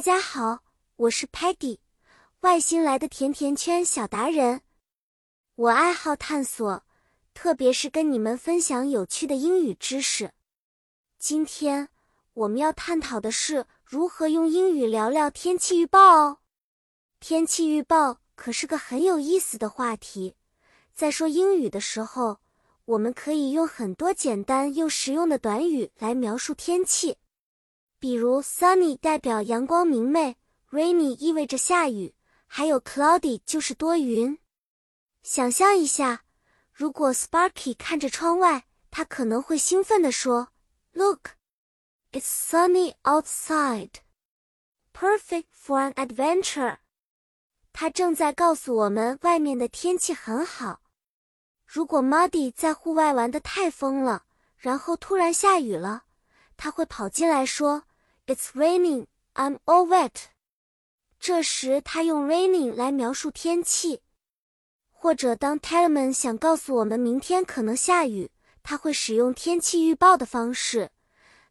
大家好，我是 Patty，外星来的甜甜圈小达人。我爱好探索，特别是跟你们分享有趣的英语知识。今天我们要探讨的是如何用英语聊聊天气预报哦。天气预报可是个很有意思的话题。在说英语的时候，我们可以用很多简单又实用的短语来描述天气。比如，sunny 代表阳光明媚，rainy 意味着下雨，还有 cloudy 就是多云。想象一下，如果 Sparky 看着窗外，他可能会兴奋地说：“Look, it's sunny outside, perfect for an adventure。”他正在告诉我们外面的天气很好。如果 Muddy 在户外玩的太疯了，然后突然下雨了，他会跑进来说。It's raining. I'm all wet. 这时他用 raining 来描述天气，或者当 Talman 想告诉我们明天可能下雨，他会使用天气预报的方式。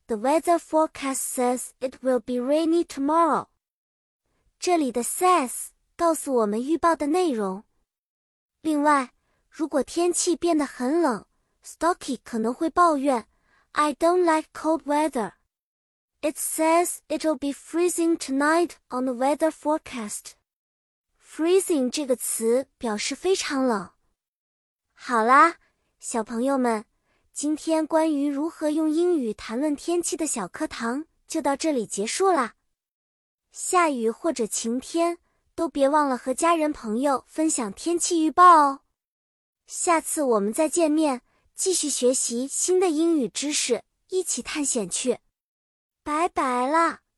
The weather forecast says it will be rainy tomorrow. 这里的 says 告诉我们预报的内容。另外，如果天气变得很冷，Stocky 可能会抱怨：“I don't like cold weather.” It says it'll be freezing tonight on the weather forecast. Freezing 这个词表示非常冷。好啦，小朋友们，今天关于如何用英语谈论天气的小课堂就到这里结束啦。下雨或者晴天，都别忘了和家人朋友分享天气预报哦。下次我们再见面，继续学习新的英语知识，一起探险去。拜拜了。